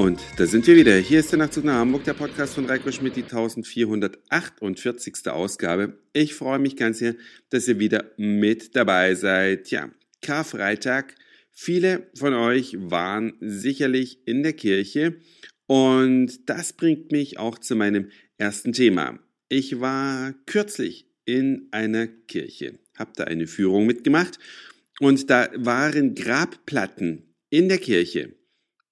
Und da sind wir wieder. Hier ist der Nachtzug nach Hamburg, der Podcast von Reiko Schmidt, die 1448. Ausgabe. Ich freue mich ganz sehr, dass ihr wieder mit dabei seid. Ja, Karfreitag. Viele von euch waren sicherlich in der Kirche und das bringt mich auch zu meinem ersten Thema. Ich war kürzlich in einer Kirche, habe da eine Führung mitgemacht und da waren Grabplatten in der Kirche.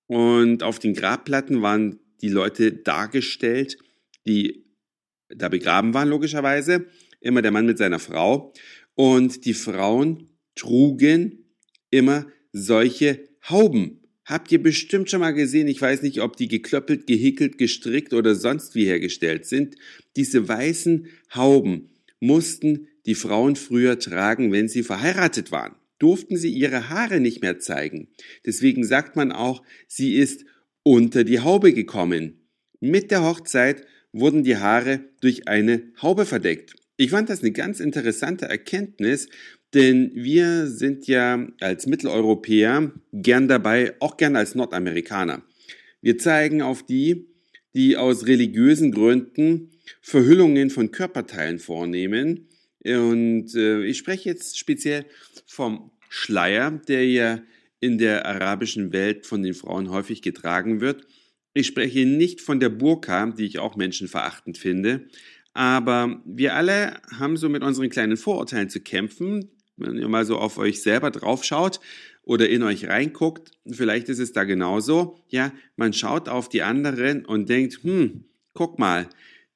Und auf den Grabplatten waren die Leute dargestellt, die da begraben waren, logischerweise. Immer der Mann mit seiner Frau. Und die Frauen trugen immer solche Hauben. Habt ihr bestimmt schon mal gesehen, ich weiß nicht, ob die geklöppelt, gehäkelt, gestrickt oder sonst wie hergestellt sind. Diese weißen Hauben mussten die Frauen früher tragen, wenn sie verheiratet waren durften sie ihre Haare nicht mehr zeigen. Deswegen sagt man auch, sie ist unter die Haube gekommen. Mit der Hochzeit wurden die Haare durch eine Haube verdeckt. Ich fand das eine ganz interessante Erkenntnis, denn wir sind ja als Mitteleuropäer gern dabei, auch gern als Nordamerikaner. Wir zeigen auf die, die aus religiösen Gründen Verhüllungen von Körperteilen vornehmen und äh, ich spreche jetzt speziell vom Schleier, der ja in der arabischen Welt von den Frauen häufig getragen wird. Ich spreche nicht von der Burka, die ich auch menschenverachtend finde. Aber wir alle haben so mit unseren kleinen Vorurteilen zu kämpfen. Wenn ihr mal so auf euch selber draufschaut oder in euch reinguckt, vielleicht ist es da genauso. Ja, man schaut auf die anderen und denkt, hm, guck mal,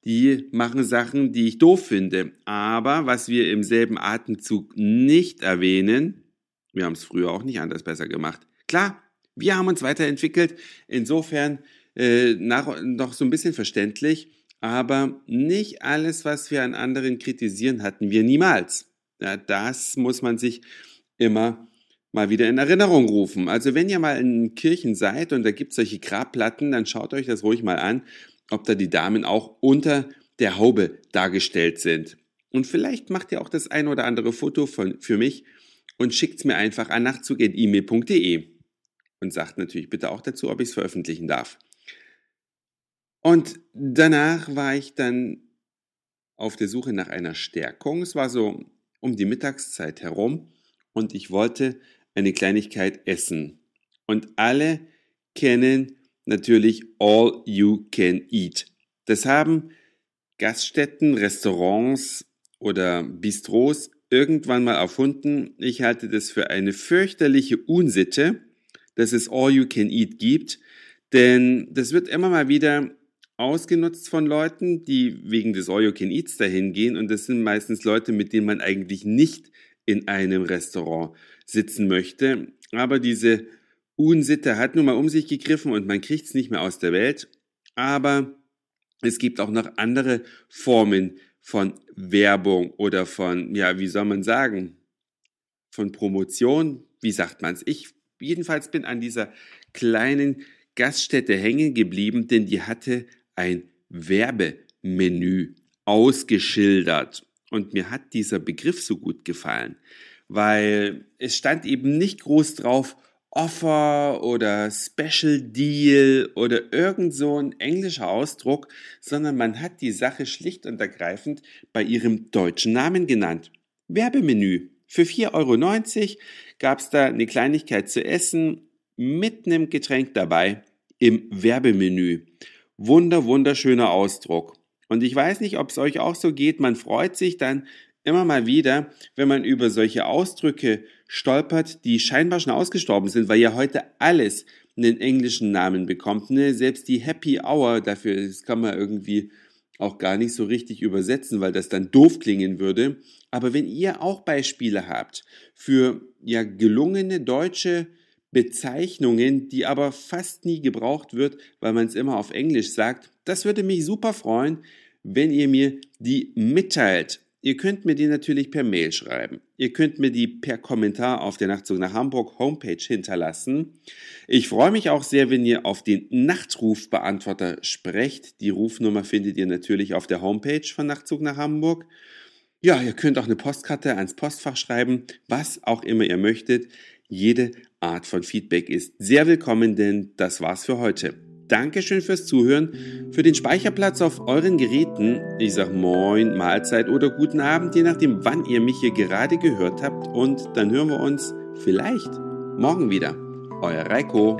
die machen Sachen, die ich doof finde. Aber was wir im selben Atemzug nicht erwähnen, wir haben es früher auch nicht anders besser gemacht. Klar, wir haben uns weiterentwickelt. Insofern äh, nach, noch so ein bisschen verständlich. Aber nicht alles, was wir an anderen kritisieren, hatten wir niemals. Ja, das muss man sich immer mal wieder in Erinnerung rufen. Also wenn ihr mal in Kirchen seid und da gibt es solche Grabplatten, dann schaut euch das ruhig mal an ob da die Damen auch unter der Haube dargestellt sind. Und vielleicht macht ihr auch das ein oder andere Foto von, für mich und schickt es mir einfach an nachtzug.email.de und sagt natürlich bitte auch dazu, ob ich es veröffentlichen darf. Und danach war ich dann auf der Suche nach einer Stärkung. Es war so um die Mittagszeit herum und ich wollte eine Kleinigkeit essen. Und alle kennen natürlich All You Can Eat. Das haben Gaststätten, Restaurants oder Bistros irgendwann mal erfunden. Ich halte das für eine fürchterliche Unsitte, dass es All You Can Eat gibt, denn das wird immer mal wieder ausgenutzt von Leuten, die wegen des All You Can Eats dahin gehen und das sind meistens Leute, mit denen man eigentlich nicht in einem Restaurant sitzen möchte. Aber diese Unsitte hat nun mal um sich gegriffen und man kriegt es nicht mehr aus der Welt. Aber es gibt auch noch andere Formen von Werbung oder von, ja, wie soll man sagen, von Promotion. Wie sagt man es? Ich jedenfalls bin an dieser kleinen Gaststätte hängen geblieben, denn die hatte ein Werbemenü ausgeschildert. Und mir hat dieser Begriff so gut gefallen, weil es stand eben nicht groß drauf, Offer oder Special Deal oder irgend so ein englischer Ausdruck, sondern man hat die Sache schlicht und ergreifend bei ihrem deutschen Namen genannt. Werbemenü. Für 4,90 Euro gab's da eine Kleinigkeit zu essen mit einem Getränk dabei im Werbemenü. Wunder, wunderschöner Ausdruck. Und ich weiß nicht, ob es euch auch so geht, man freut sich dann immer mal wieder, wenn man über solche Ausdrücke stolpert, die scheinbar schon ausgestorben sind, weil ja heute alles einen englischen Namen bekommt. Ne? Selbst die Happy Hour, dafür das kann man irgendwie auch gar nicht so richtig übersetzen, weil das dann doof klingen würde. Aber wenn ihr auch Beispiele habt für ja gelungene deutsche Bezeichnungen, die aber fast nie gebraucht wird, weil man es immer auf Englisch sagt, das würde mich super freuen, wenn ihr mir die mitteilt. Ihr könnt mir die natürlich per Mail schreiben. Ihr könnt mir die per Kommentar auf der Nachtzug nach Hamburg Homepage hinterlassen. Ich freue mich auch sehr, wenn ihr auf den Nachtrufbeantworter sprecht. Die Rufnummer findet ihr natürlich auf der Homepage von Nachtzug nach Hamburg. Ja, ihr könnt auch eine Postkarte ans Postfach schreiben, was auch immer ihr möchtet. Jede Art von Feedback ist sehr willkommen, denn das war's für heute. Dankeschön fürs Zuhören, für den Speicherplatz auf euren Geräten. Ich sag Moin, Mahlzeit oder guten Abend, je nachdem, wann ihr mich hier gerade gehört habt. Und dann hören wir uns vielleicht morgen wieder. Euer Reiko.